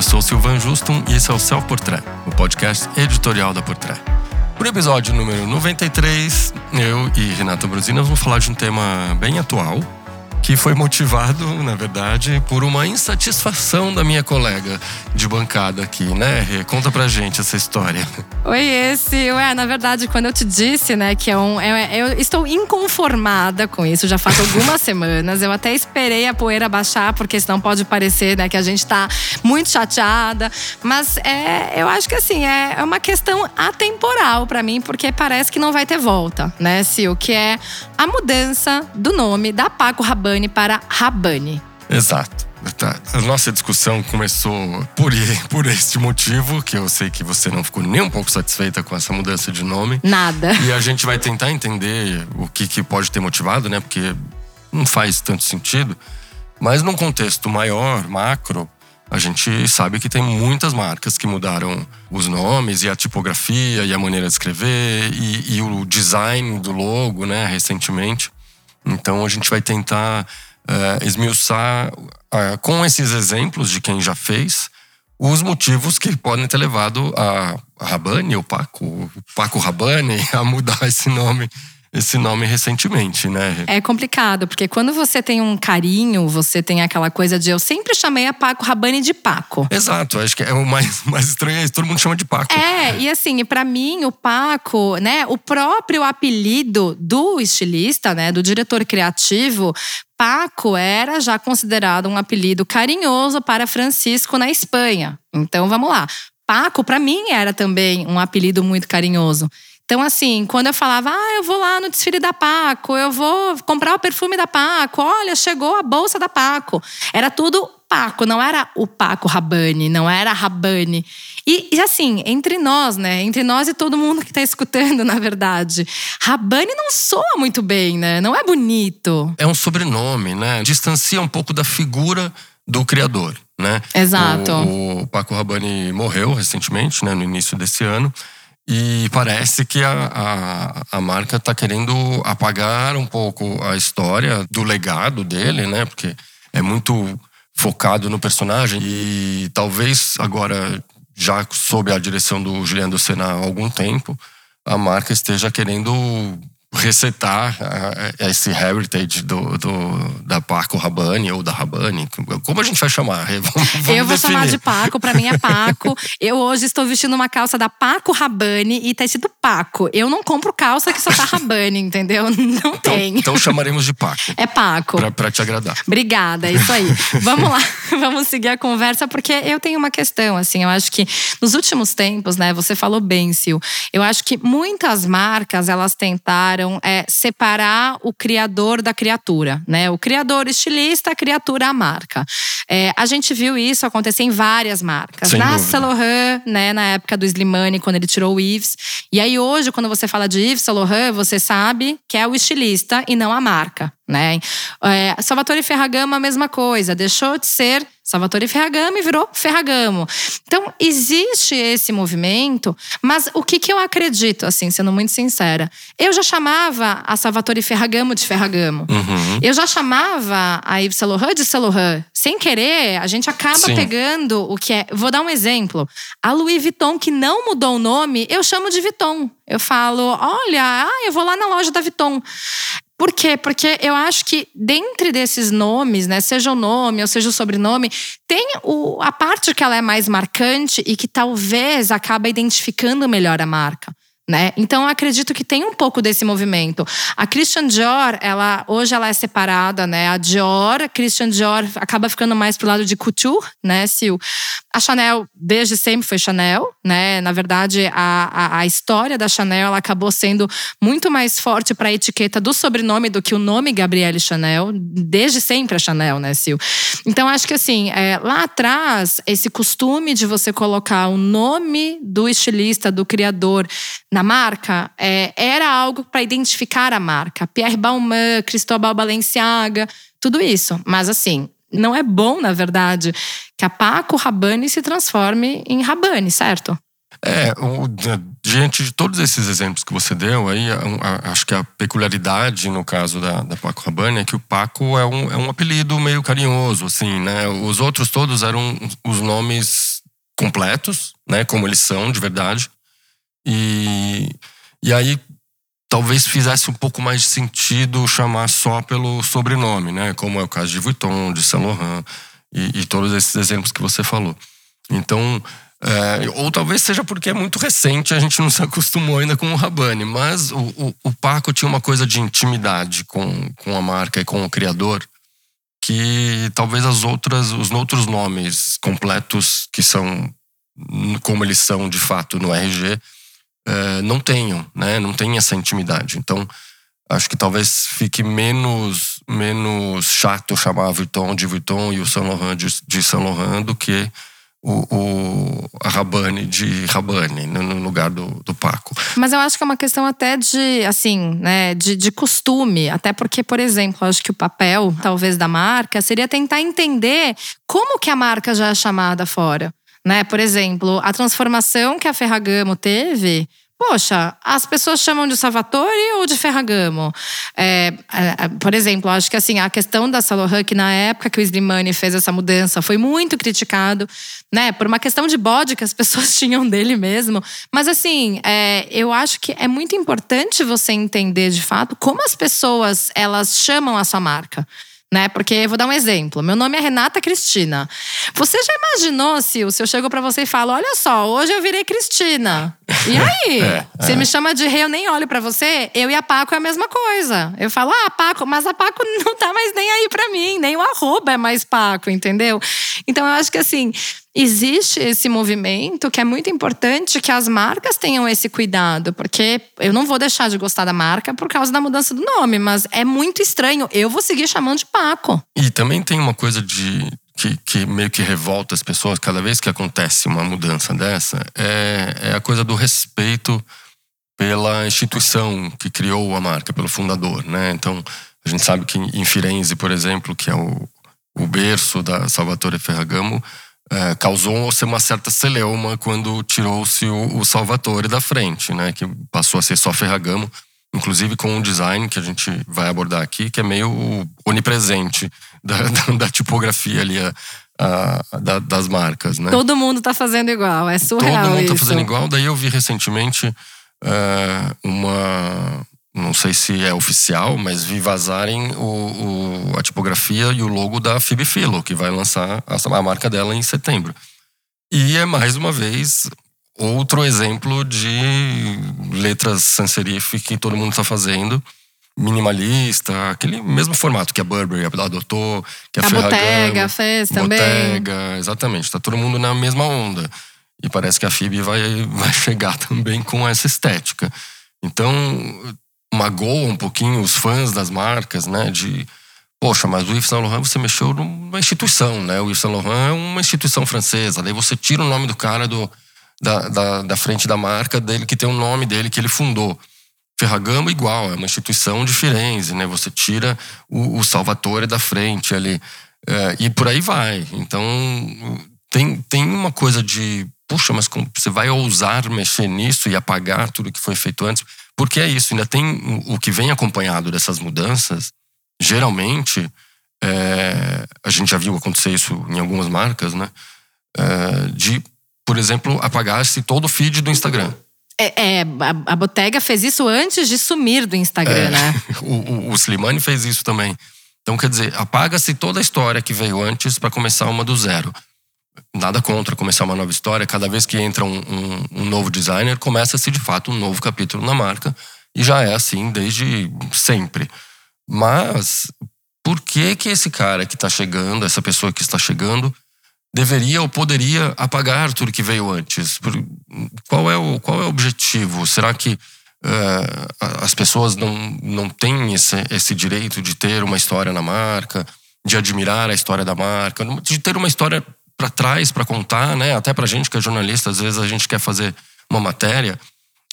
Eu sou Silvan Justum e esse é o Self Portrait, o podcast editorial da Portrait. Por episódio número 93, eu e Renata Brusina vamos falar de um tema bem atual, que foi motivado, na verdade, por uma insatisfação da minha colega de bancada aqui, né? Rê? Conta pra gente essa história. Oi, esse. Ué, na verdade, quando eu te disse, né, que é um. É, eu estou inconformada com isso já faz algumas semanas. Eu até esperei a poeira baixar, porque senão pode parecer, né, que a gente tá muito chateada. Mas é, eu acho que assim, é, é uma questão atemporal para mim, porque parece que não vai ter volta, né, Sil? Que é a mudança do nome da Paco Rabanne para Rabanne. Exato. Tá. A nossa discussão começou por, por este motivo, que eu sei que você não ficou nem um pouco satisfeita com essa mudança de nome. Nada. E a gente vai tentar entender o que, que pode ter motivado, né? Porque não faz tanto sentido. Mas num contexto maior, macro, a gente sabe que tem muitas marcas que mudaram os nomes e a tipografia e a maneira de escrever e, e o design do logo, né, recentemente. Então a gente vai tentar uh, esmiuçar uh, com esses exemplos de quem já fez os motivos que podem ter levado a Rabani, o Paco, Paco Rabani, a mudar esse nome esse nome recentemente, né? É complicado, porque quando você tem um carinho, você tem aquela coisa de eu sempre chamei a Paco Rabanne de Paco. Exato, acho que é o mais, mais estranho é isso, todo mundo chama de Paco. É, e assim, para mim, o Paco, né, o próprio apelido do estilista, né, do diretor criativo, Paco era já considerado um apelido carinhoso para Francisco na Espanha. Então vamos lá. Paco, para mim, era também um apelido muito carinhoso. Então, assim, quando eu falava, ah, eu vou lá no desfile da Paco, eu vou comprar o perfume da Paco, olha, chegou a bolsa da Paco. Era tudo Paco, não era o Paco Rabanne, não era Rabanne. E, e, assim, entre nós, né? Entre nós e todo mundo que tá escutando, na verdade. Rabanne não soa muito bem, né? Não é bonito. É um sobrenome, né? Distancia um pouco da figura do criador, né? Exato. O, o Paco Rabanne morreu recentemente, né? No início desse ano. E parece que a, a, a marca está querendo apagar um pouco a história do legado dele, né? Porque é muito focado no personagem e talvez agora já sob a direção do Juliano Senna há algum tempo, a marca esteja querendo resetar esse heritage do, do, da Paco Rabanne ou da Rabanne. Como a gente vai chamar? Vamos, vamos eu vou definir. chamar de Paco, para mim é Paco. eu hoje estou vestindo uma calça da Paco Rabanne e tá escrito Paco. Eu não compro calça que só tá Rabanne, entendeu? Não então, tem. Então chamaremos de Paco. É Paco. Pra, pra te agradar. Obrigada, é isso aí. vamos lá, vamos seguir a conversa, porque eu tenho uma questão, assim, eu acho que nos últimos tempos, né, você falou bem, Sil, eu acho que muitas marcas, elas tentaram é, separar o criador da criatura, né? O criador estilista, a criatura a marca. É, a gente viu isso acontecer em várias marcas. Sem na. Saint Laurent, né, na época do Slimane, quando ele tirou o Yves. E aí hoje, quando você fala de Yves Saint Laurent, você sabe que é o estilista e não a marca, né? É, Salvatore Ferragamo, a mesma coisa. Deixou de ser Salvatore Ferragamo e virou Ferragamo. Então, existe esse movimento, mas o que, que eu acredito, assim, sendo muito sincera? Eu já chamava a Salvatore Ferragamo de Ferragamo. Uhum. Eu já chamava a Yves Saint Laurent de Saint Laurent. Sem querer, a gente acaba Sim. pegando o que é. Vou dar um exemplo. A Louis Vuitton, que não mudou o nome, eu chamo de Vuitton. Eu falo, olha, ah, eu vou lá na loja da Vuitton. Por quê? Porque eu acho que dentre desses nomes, né, seja o nome ou seja o sobrenome, tem o, a parte que ela é mais marcante e que talvez acaba identificando melhor a marca. Né? Então acredito que tem um pouco desse movimento. A Christian Dior, ela hoje ela é separada, né? A Dior, a Christian Dior acaba ficando mais pro lado de couture, né, Sil? A Chanel desde sempre foi Chanel, né? Na verdade, a, a, a história da Chanel ela acabou sendo muito mais forte para a etiqueta do sobrenome do que o nome Gabrielle Chanel, desde sempre a Chanel, né, Sil? Então acho que assim, é, lá atrás esse costume de você colocar o nome do estilista, do criador na marca, é, era algo para identificar a marca. Pierre Balmain, Cristóbal Balenciaga, tudo isso. Mas assim, não é bom, na verdade, que a Paco Rabanne se transforme em Rabanne, certo? É, o, diante de todos esses exemplos que você deu, aí a, a, acho que a peculiaridade no caso da, da Paco Rabanne é que o Paco é um, é um apelido meio carinhoso, assim, né? Os outros todos eram os nomes completos, né? Como eles são de verdade. E, e aí talvez fizesse um pouco mais de sentido chamar só pelo sobrenome, né? Como é o caso de Vuitton, de Saint Laurent e, e todos esses exemplos que você falou. Então, é, ou talvez seja porque é muito recente, a gente não se acostumou ainda com o Rabani, mas o, o, o, Paco tinha uma coisa de intimidade com, com a marca e com o criador que talvez as outras, os outros nomes completos que são como eles são de fato no RG é, não tenham, né? Não tem essa intimidade. Então acho que talvez fique menos menos chato chamar Vuitton de Vuitton e o Saint Laurent de, de Saint Laurent do que o, o a Rabane de Rabane no, lugar do, do Paco. Mas eu acho que é uma questão até de, assim, né, de, de costume. Até porque, por exemplo, acho que o papel, talvez, da marca seria tentar entender como que a marca já é chamada fora. Né? Por exemplo, a transformação que a Ferragamo teve Poxa, as pessoas chamam de Salvatore ou de Ferragamo? É, é, por exemplo, acho que assim, a questão da Saint que na época que o Slimani fez essa mudança, foi muito criticado, né? Por uma questão de bode que as pessoas tinham dele mesmo. Mas assim, é, eu acho que é muito importante você entender de fato como as pessoas elas chamam a sua marca né? Porque eu vou dar um exemplo. Meu nome é Renata Cristina. Você já imaginou se eu chego para você e falo: "Olha só, hoje eu virei Cristina". E aí? é, você é. me chama de rei, eu nem olho para você. Eu e a Paco é a mesma coisa. Eu falo: "Ah, Paco", mas a Paco não tá mais nem aí para mim, nem o arroba é mais Paco, entendeu? Então eu acho que assim, existe esse movimento que é muito importante que as marcas tenham esse cuidado, porque eu não vou deixar de gostar da marca por causa da mudança do nome, mas é muito estranho. Eu vou seguir chamando de Paco. E também tem uma coisa de que, que meio que revolta as pessoas cada vez que acontece uma mudança dessa é, é a coisa do respeito pela instituição que criou a marca, pelo fundador, né? Então a gente sabe que em Firenze, por exemplo, que é o, o berço da Salvatore Ferragamo é, causou uma certa celeuma quando tirou-se o, o, Salvatore da frente, né? Que passou a ser só Ferragamo, inclusive com um design que a gente vai abordar aqui, que é meio onipresente da, da, da tipografia ali, a, a, da, das marcas, né? Todo mundo tá fazendo igual, é surreal Todo mundo isso. tá fazendo igual. Daí eu vi recentemente é, uma não sei se é oficial, mas vi vazarem o, o, a tipografia e o logo da Phoebe Philo, que vai lançar a, a marca dela em setembro. E é mais uma vez outro exemplo de letras sans serif que todo mundo está fazendo. Minimalista, aquele mesmo formato que a Burberry adotou, que a, a Ferragamo, Bottega fez também. Bottega, exatamente. Está todo mundo na mesma onda. E parece que a Phoebe vai, vai chegar também com essa estética. Então, magoa um pouquinho os fãs das marcas, né? De, poxa, mas o Yves Saint Laurent você mexeu numa instituição, né? O Yves Saint Laurent é uma instituição francesa. Daí você tira o nome do cara do, da, da, da frente da marca dele, que tem o nome dele, que ele fundou. Ferragamo igual, é uma instituição de Firenze, né? Você tira o, o Salvatore da frente ali. É, e por aí vai. Então, tem, tem uma coisa de, puxa, mas você vai ousar mexer nisso e apagar tudo que foi feito antes? Porque é isso, ainda tem o que vem acompanhado dessas mudanças. Geralmente, é, a gente já viu acontecer isso em algumas marcas, né? É, de, por exemplo, apagar-se todo o feed do Instagram. É, é a, a Bottega fez isso antes de sumir do Instagram, é, né? O, o, o Slimani fez isso também. Então, quer dizer, apaga-se toda a história que veio antes para começar uma do zero nada contra começar uma nova história. Cada vez que entra um, um, um novo designer, começa-se de fato um novo capítulo na marca. E já é assim desde sempre. Mas por que que esse cara que está chegando, essa pessoa que está chegando, deveria ou poderia apagar tudo que veio antes? Qual é o, qual é o objetivo? Será que uh, as pessoas não, não têm esse, esse direito de ter uma história na marca, de admirar a história da marca, de ter uma história para trás para contar, né? Até para gente que é jornalista, às vezes a gente quer fazer uma matéria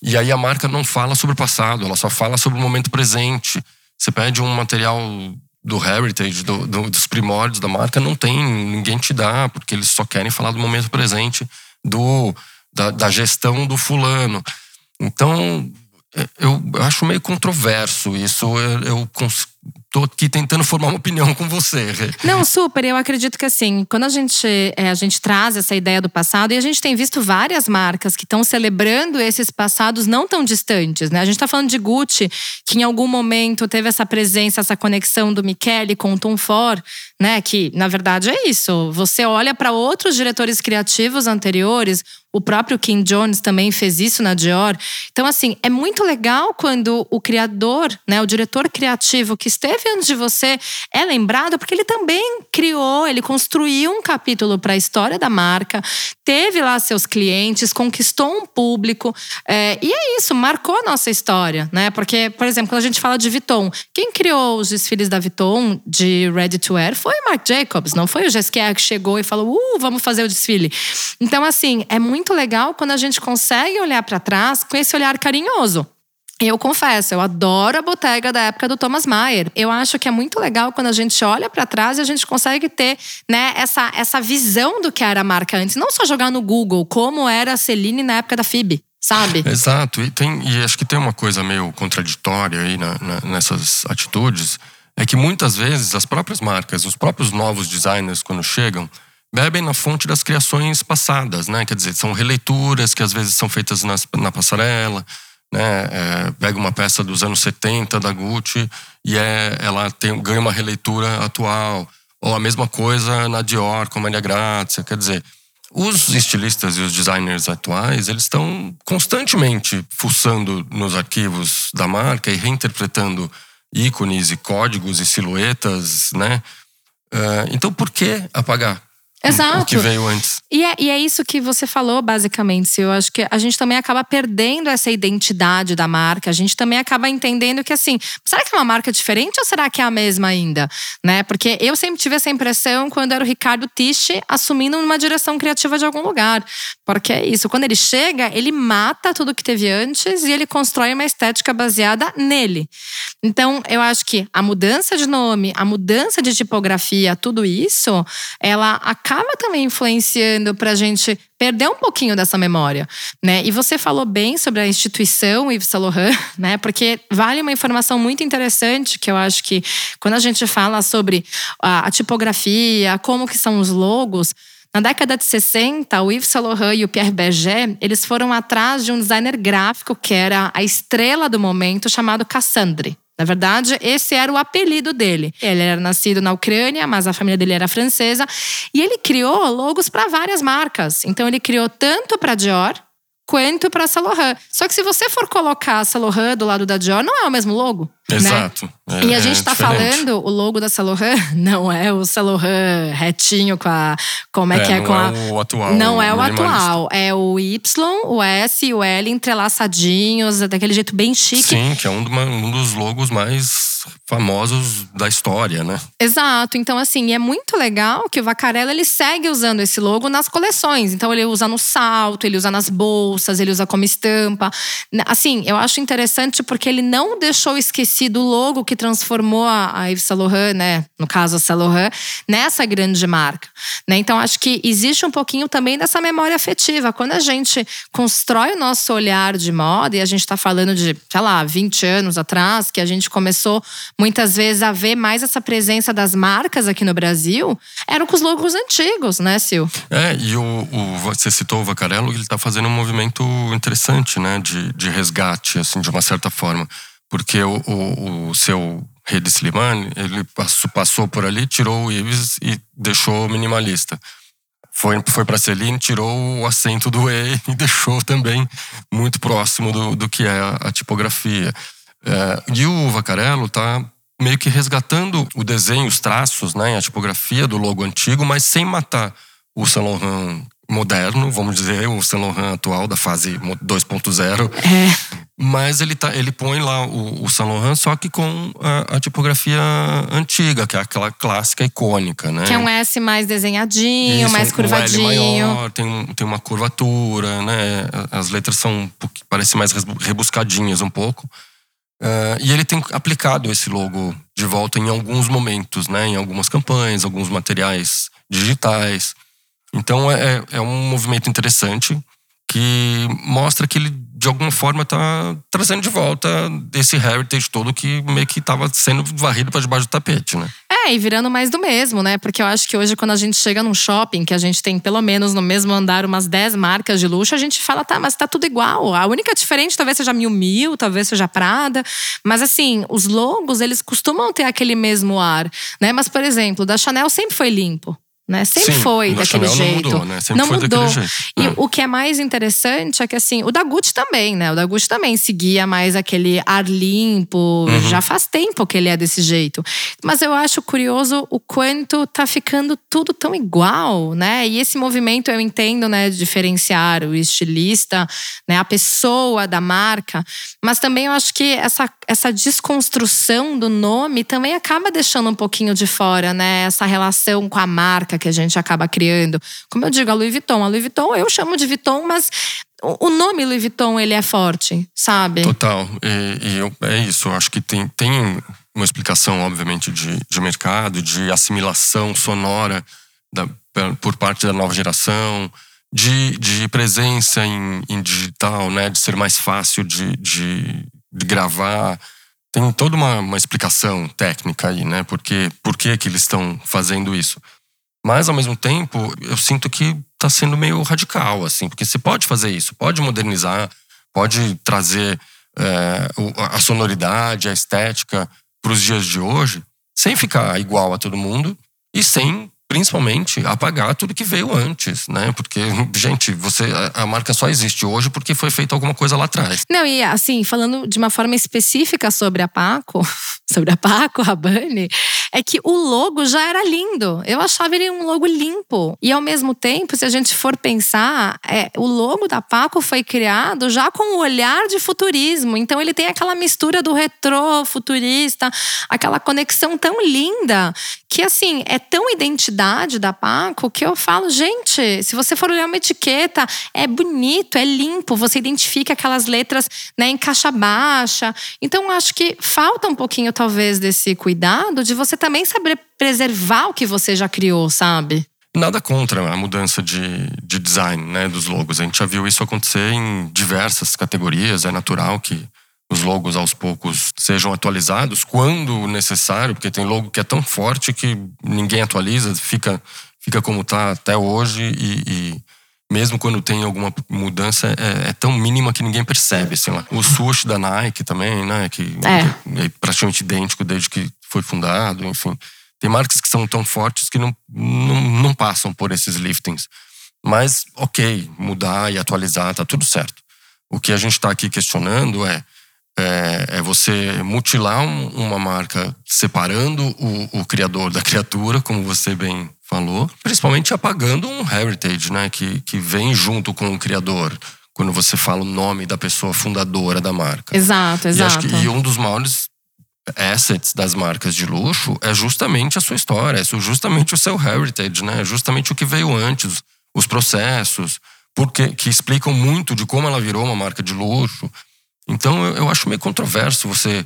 e aí a marca não fala sobre o passado, ela só fala sobre o momento presente. Você pede um material do heritage, do, do, dos primórdios da marca, não tem, ninguém te dá, porque eles só querem falar do momento presente, do da, da gestão do fulano. Então, eu acho meio controverso isso. Eu, eu tô aqui tentando formar uma opinião com você. Não, super. Eu acredito que assim, quando a gente, é, a gente traz essa ideia do passado, e a gente tem visto várias marcas que estão celebrando esses passados não tão distantes, né? A gente está falando de Gucci, que em algum momento teve essa presença, essa conexão do Michele com o Tom Ford, né? Que na verdade é isso. Você olha para outros diretores criativos anteriores, o próprio Kim Jones também fez isso na Dior. Então, assim, é muito legal quando o criador, né, o diretor criativo que esteve antes de você é lembrado, porque ele também criou, ele construiu um capítulo para a história da marca, teve lá seus clientes, conquistou um público. É, e é isso, marcou a nossa história, né? Porque, por exemplo, quando a gente fala de Vuitton, quem criou os desfiles da Vuitton de Ready to Wear foi o Marc Jacobs, não foi o Gesquier que chegou e falou, uh, vamos fazer o desfile. Então, assim, é muito legal quando a gente consegue olhar para trás com esse olhar carinhoso. Eu confesso, eu adoro a botega da época do Thomas Mayer. Eu acho que é muito legal quando a gente olha para trás e a gente consegue ter, né, essa, essa visão do que era a marca antes, não só jogar no Google como era a Celine na época da FIB. Sabe? Exato, e, tem, e acho que tem uma coisa meio contraditória aí na, na, nessas atitudes, é que muitas vezes as próprias marcas, os próprios novos designers, quando chegam, bebem na fonte das criações passadas, né? Quer dizer, são releituras que às vezes são feitas nas, na passarela, né? É, pega uma peça dos anos 70 da Gucci e é, ela tem, ganha uma releitura atual. Ou a mesma coisa na Dior com Maria Grazia. Quer dizer, os estilistas e os designers atuais, eles estão constantemente fuçando nos arquivos da marca e reinterpretando ícones e códigos e silhuetas, né? Uh, então, por que apagar? Exato. O que veio antes. E é, e é isso que você falou, basicamente. Eu acho que a gente também acaba perdendo essa identidade da marca. A gente também acaba entendendo que, assim, será que é uma marca diferente ou será que é a mesma ainda? Né? Porque eu sempre tive essa impressão quando era o Ricardo Tiche assumindo uma direção criativa de algum lugar. Porque é isso. Quando ele chega, ele mata tudo que teve antes e ele constrói uma estética baseada nele. Então, eu acho que a mudança de nome, a mudança de tipografia, tudo isso, ela acaba também influenciando para a gente perder um pouquinho dessa memória, né? E você falou bem sobre a instituição Yves Saint Laurent, né? Porque vale uma informação muito interessante que eu acho que quando a gente fala sobre a, a tipografia, como que são os logos, na década de 60, o Yves Saint Laurent e o Pierre Berger, eles foram atrás de um designer gráfico que era a estrela do momento, chamado Cassandre. Na verdade, esse era o apelido dele. Ele era nascido na Ucrânia, mas a família dele era francesa. E ele criou logos para várias marcas. Então, ele criou tanto para Dior quanto para Laurent. Só que se você for colocar a Laurent do lado da Dior, não é o mesmo logo. Né? Exato. Né? É, e a gente está é falando, o logo da Laurent não é o Laurent retinho com a. Como é, é que é? Não com é a, o atual. Não é o atual. É o Y, o S e o L entrelaçadinhos, daquele jeito bem chique. Sim, que é um, um dos logos mais famosos da história, né? Exato. Então, assim, é muito legal que o Vacarella ele segue usando esse logo nas coleções. Então, ele usa no salto, ele usa nas bolsas, ele usa como estampa. Assim, eu acho interessante porque ele não deixou esquecido o logo que transformou a Yves Saint Laurent, né? No caso, a Saint Laurent, nessa grande marca. Né? Então, acho que existe um pouquinho também dessa memória afetiva. Quando a gente constrói o nosso olhar de moda, e a gente está falando de, sei lá, 20 anos atrás, que a gente começou muitas vezes a ver mais essa presença das marcas aqui no Brasil, eram com os logos antigos, né, Sil? É, e o, o você citou o Vacarello, ele está fazendo um movimento interessante, né, de, de resgate, assim, de uma certa forma. Porque o, o, o seu Rede Slimane, ele passou, passou por ali, tirou o Ives e deixou minimalista. Foi, foi para Celine, tirou o acento do E e deixou também muito próximo do, do que é a, a tipografia. É, e o Vacarello tá meio que resgatando o desenho, os traços, né, a tipografia do logo antigo, mas sem matar o Saint Laurent moderno, vamos dizer, o Saint Laurent atual da fase 2.0. É. Mas ele, tá, ele põe lá o, o Saint Laurent, só que com a, a, tipografia antiga, que é aquela clássica icônica, né? Que é um S mais desenhadinho, Isso, mais curvadinho. Um L maior, tem, um, tem uma curvatura, né? As letras são, parecem mais rebuscadinhas um pouco. Uh, e ele tem aplicado esse logo de volta em alguns momentos, né? Em algumas campanhas, alguns materiais digitais. Então é, é um movimento interessante que mostra que ele de alguma forma tá trazendo de volta esse heritage todo que meio que estava sendo varrido para debaixo do tapete, né? É, e virando mais do mesmo, né? Porque eu acho que hoje, quando a gente chega num shopping, que a gente tem pelo menos no mesmo andar umas 10 marcas de luxo, a gente fala, tá, mas tá tudo igual. A única diferente talvez seja Mil Mil, talvez seja Prada. Mas assim, os logos, eles costumam ter aquele mesmo ar, né? Mas, por exemplo, da Chanel sempre foi limpo né? Sempre Sim, foi daquele jeito. Não mudou, né? Sempre não foi mudou. jeito. E É. o que é mais interessante é que assim, o da Gucci também, né? O da Gucci também seguia mais aquele ar limpo. Uhum. Já faz tempo que ele é desse jeito. Mas eu acho curioso o quanto tá ficando tudo tão igual, né? E esse movimento eu entendo, né, de diferenciar o estilista, né, a pessoa da marca, mas também eu acho que essa essa desconstrução do nome também acaba deixando um pouquinho de fora, né? Essa relação com a marca que a gente acaba criando. Como eu digo, a Louis Vuitton. A Louis Vuitton eu chamo de Vuitton, mas o nome Louis Vuitton, ele é forte, sabe? Total. E, e eu- é isso. Eu acho que tem, tem uma explicação, obviamente, de, de mercado, de assimilação sonora da- por parte da nova geração, de, de presença em, em digital, né? De ser mais fácil de, de, de gravar. Tem toda uma, uma explicação técnica aí, né? Porque, por que, que eles estão fazendo isso? Mas, ao mesmo tempo, eu sinto que está sendo meio radical, assim, porque você pode fazer isso, pode modernizar, pode trazer é, a sonoridade, a estética para os dias de hoje, sem ficar igual a todo mundo e sem, principalmente, apagar tudo que veio antes, né? Porque, gente, você a, a marca só existe hoje porque foi feita alguma coisa lá atrás. Não, e assim, falando de uma forma específica sobre a Paco, sobre a Paco Rabanne, é que o logo já era lindo. Eu achava ele um logo limpo. E ao mesmo tempo, se a gente for pensar, é, o logo da Paco foi criado já com o olhar de futurismo. Então ele tem aquela mistura do retrô, futurista, aquela conexão tão linda que assim, é tão identidade da Paco que eu falo, gente, se você for olhar uma etiqueta, é bonito, é limpo, você identifica aquelas letras né, em caixa baixa. Então, acho que falta um pouquinho, talvez, desse cuidado de você também saber preservar o que você já criou, sabe? Nada contra a mudança de, de design né, dos logos. A gente já viu isso acontecer em diversas categorias. É natural que os logos aos poucos sejam atualizados quando necessário, porque tem logo que é tão forte que ninguém atualiza, fica, fica como está até hoje e, e mesmo quando tem alguma mudança é, é tão mínima que ninguém percebe. Assim, lá. O swoosh da Nike também, né, que É. é praticamente idêntico desde que foi fundado, enfim. Tem marcas que são tão fortes que não, não, não passam por esses liftings. Mas, ok, mudar e atualizar, tá tudo certo. O que a gente está aqui questionando é, é, é você mutilar um- uma marca separando o, o criador da criatura, como você bem falou, principalmente apagando um heritage, né, que, que vem junto com o criador. Quando você fala o nome da pessoa fundadora da marca. Exato, E, exato. que, e um dos maiores assets das marcas de luxo é justamente a sua história, é justamente o seu heritage, né? É justamente o que veio antes, os processos, porque que explicam muito de como ela virou uma marca de luxo. Então eu, eu acho meio controverso você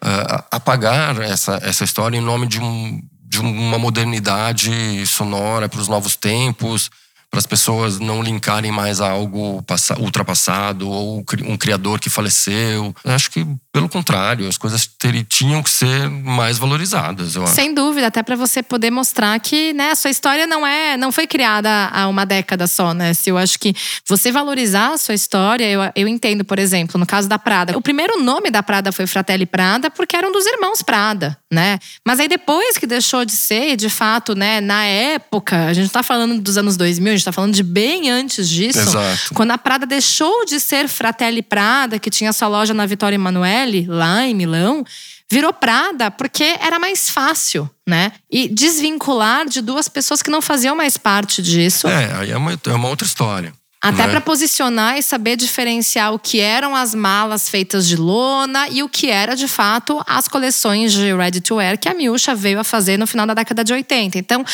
ah, apagar essa, essa história em nome de, um, de uma modernidade sonora para os novos tempos, para as pessoas não linkarem mais a algo passa- ultrapassado ou um criador que faleceu. Eu acho que, pelo contrário, as coisas ter- tinham que ser mais valorizadas, eu acho. Sem dúvida, até para você poder mostrar que, né, a sua história não é, não foi criada há uma década só, né? Se eu acho que você valorizar a sua história, eu, eu entendo, por exemplo, no caso da Prada, o primeiro nome da Prada foi Fratelli Prada porque era um dos irmãos Prada, né? Mas aí depois que deixou de ser, de fato, né, na época, a gente não tá falando dos anos 2000, a gente tá falando de bem antes disso. Exato. Quando a Prada deixou de ser Fratelli Prada, que tinha sua loja na Vitória Emanuele, lá em Milão, virou Prada porque era mais fácil, né? E desvincular de duas pessoas que não faziam mais parte disso. É, aí é uma, é uma outra história. Até né? para posicionar e saber diferenciar o que eram as malas feitas de lona e o que era de fato as coleções de ready to wear que a Miúcha veio a fazer no final da década de 80. Então,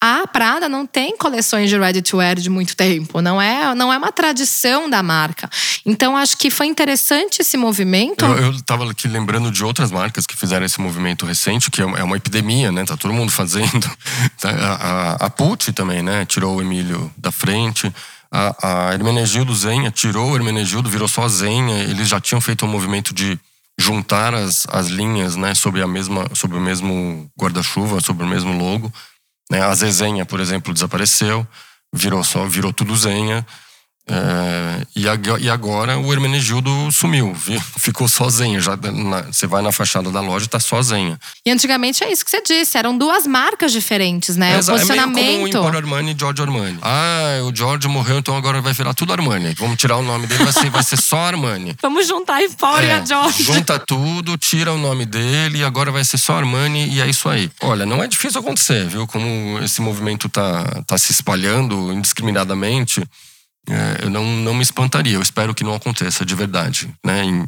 a Prada não tem coleções de ready to wear de muito tempo, não é, não é uma tradição da marca. Então, acho que foi interessante esse movimento. Eu, eu tava aqui lembrando de outras marcas que fizeram esse movimento recente, que é uma é uma epidemia, né? Tá todo mundo fazendo. Tá, A, a, a Pucci também, né? Tirou o Emílio da frente. A, a Hermenegildo Zenha tirou o Hermenegildo, virou só Zenha. Eles já tinham feito um movimento de juntar as, as linhas, né, sobre a mesma, sobre o mesmo guarda-chuva, sobre o mesmo logo. Né? A Zezenha, por exemplo, desapareceu, virou só, virou tudo Zenha. É, e, agora o Hermenegildo sumiu, ficou sozinho. Já na, você vai na fachada da loja e tá sozinha. E antigamente é isso que você disse, eram duas marcas diferentes, né? É, o posicionamento. É meio como o Armani e George Armani. Ah, o George morreu, então agora vai virar tudo Armani. Vamos tirar o nome dele, vai ser, vai ser só Armani. Vamos juntar Emporio é, e a George. Junta tudo, tira o nome dele e agora vai ser só Armani e é isso aí. Olha, não é difícil acontecer, viu? Como esse movimento tá, tá se espalhando indiscriminadamente eu não, não me espantaria. Eu espero que não aconteça de verdade. Né? Em,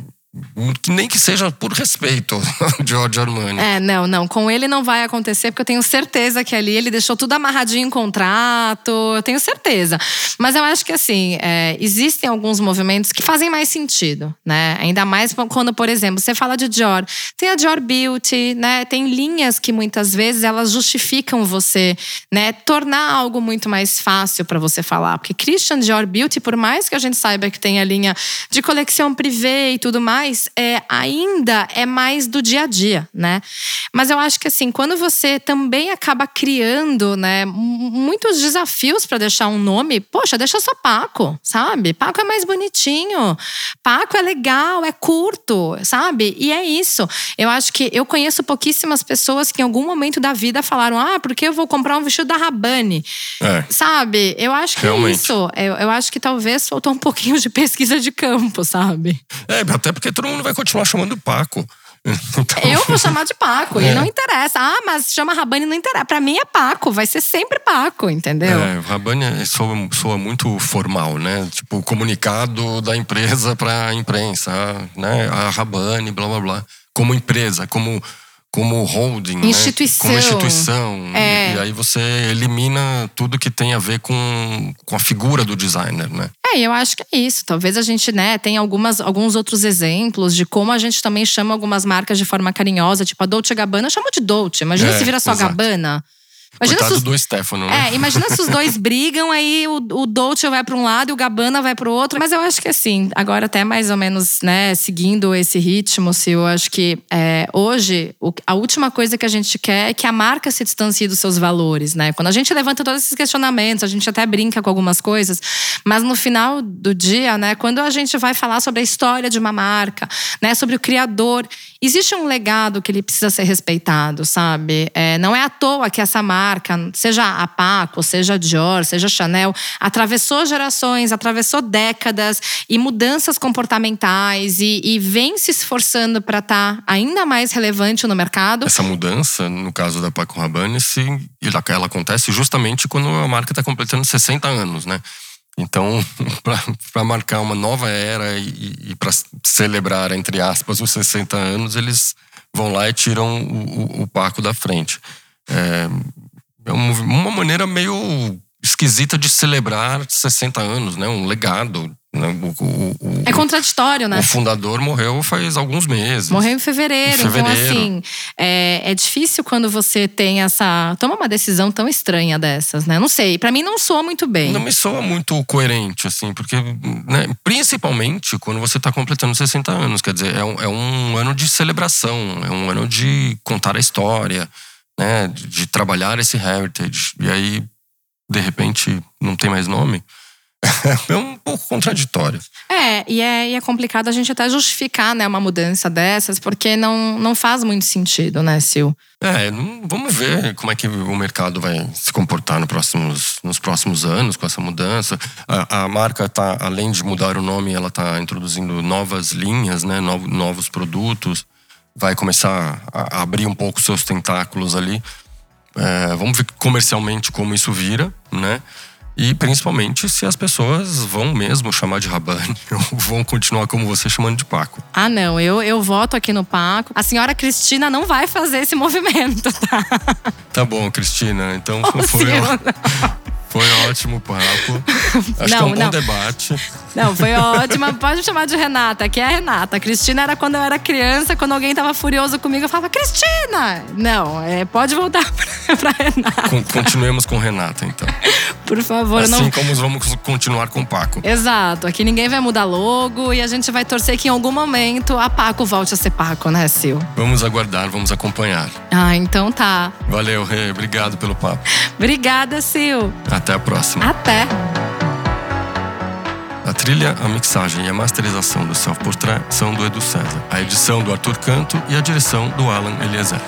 nem que seja por respeito ao George Armani. É, não, não. Com ele não vai acontecer, porque eu tenho certeza que ali ele deixou tudo amarradinho em contrato. Eu tenho certeza. Mas eu acho que, assim, é, existem alguns movimentos que fazem mais sentido, né? Ainda mais quando, por exemplo, você fala de Dior. Tem a Dior Beauty, né? Tem linhas que muitas vezes elas justificam você, né? Tornar algo muito mais fácil para você falar. Porque Christian Dior Beauty, por mais que a gente saiba que tem a linha de coleção privê e tudo mais, mais, é, ainda é mais do dia a dia, né? Mas eu acho que assim, quando você também acaba criando, né, muitos desafios para deixar um nome, poxa, deixa só Paco, sabe? Paco é mais bonitinho. Paco é legal, é curto, sabe? E é isso. Eu acho que eu conheço pouquíssimas pessoas que em algum momento da vida falaram: "Ah, porque eu vou comprar um vestido da Rabani". É. Sabe? Eu acho que é Realmente. é isso. Eu, eu acho que talvez faltou um pouquinho de pesquisa de campo, sabe? É, até porque todo mundo vai continuar chamando Paco. Então... Eu vou chamar de Paco, é. e não interessa. Ah, mas chama Rabani não interessa. Pra mim é Paco, vai ser sempre Paco, entendeu? É, Rabani soa, soa muito formal, né? Tipo, comunicado da empresa pra imprensa, né? A Rabani, blá blá blá. Como empresa, como como holding, né? instituição. Né? como instituição. É. E, aí você elimina tudo que tem a ver com, com a figura do designer, né? É, eu acho que é isso. Talvez a gente, né, tenha algumas, alguns outros exemplos de como a gente também chama algumas marcas de forma carinhosa, tipo a Dolce Gabbana, eu chamo de Dolce. Imagina é, se vira só exato. Gabbana. Imagina Coitado os, do Stefano, né? É, imagina se os dois brigam, aí o, o Dolce vai para um lado e o Gabbana vai para o outro. Mas eu acho que assim, agora até mais ou menos, né, seguindo esse ritmo, se eu acho que é, hoje o, a última coisa que a gente quer é que a marca se distancie dos seus valores, né? Quando a gente levanta todos esses questionamentos, a gente até brinca com algumas coisas, mas no final do dia, né, quando a gente vai falar sobre a história de uma marca, né, sobre o criador, existe um legado que ele precisa ser respeitado, sabe? É, não é à toa que essa marca, seja a Paco, seja a Dior, seja a Chanel, atravessou gerações, atravessou décadas e mudanças comportamentais e, e vem se esforçando para estar tá ainda mais relevante no mercado. Essa mudança, no caso da Paco Rabanne, se, ela acontece justamente quando a marca está completando 60 anos, né? Então, para marcar uma nova era e, e para celebrar, entre aspas, os 60 anos, eles vão lá e tiram o, o, o Paco da frente. É, é uma maneira meio esquisita de celebrar 60 anos, né? Um legado né? O, o, o, é contraditório, né? O fundador morreu faz alguns meses. Morreu em fevereiro. Em fevereiro. Então, assim, é, é, difícil quando você tem essa. Toma uma decisão tão estranha dessas, né? Não sei. para mim não soa muito bem. Não me soa muito coerente, assim, porque, né, principalmente quando você tá completando 60 anos. Quer dizer, é um, é um ano de celebração, é um ano de contar a história, né? De, de trabalhar esse heritage. E aí, de repente, não tem mais nome. é um pouco contraditório. É e, é, e é complicado a gente até justificar né, uma mudança dessas, porque não, não faz muito sentido, né, Sil? É, vamos ver como é que o mercado vai se comportar no próximos, nos próximos anos com essa mudança. A, a marca está, além de mudar o nome, ela está introduzindo novas linhas, né, novos, novos produtos. Vai começar a abrir um pouco seus tentáculos ali. É, vamos ver comercialmente como isso vira, né? E principalmente se as pessoas vão mesmo chamar de Rabani ou vão continuar como você chamando de Paco. Ah, não. Eu, eu voto aqui no Paco. A senhora Cristina não vai fazer esse movimento, tá? Tá bom, Cristina. Então foi, foi Foi ótimo o papo. Acho Não, que é um bom não. debate. Não, foi ótima. Pode me chamar de Renata, que é a Renata. A Cristina era quando eu era criança, quando alguém tava furioso comigo, eu falava, Cristina! Não, é, pode voltar pra, pra Renata. Con- continuemos com Renata, então. Por favor, Assim não. como vamos continuar com o Paco. Exato, aqui ninguém vai mudar logo e a gente vai torcer que em algum momento a Paco volte a ser Paco, né, Sil? Vamos aguardar, vamos acompanhar. Ah, então tá. Valeu, Rê. Obrigado pelo papo. Obrigada, Sil. Até a próxima. Até. A trilha, a mixagem e a masterização do Self Portrait são do Edu César. A edição do Arthur Canto e a direção do Alan Eliezer.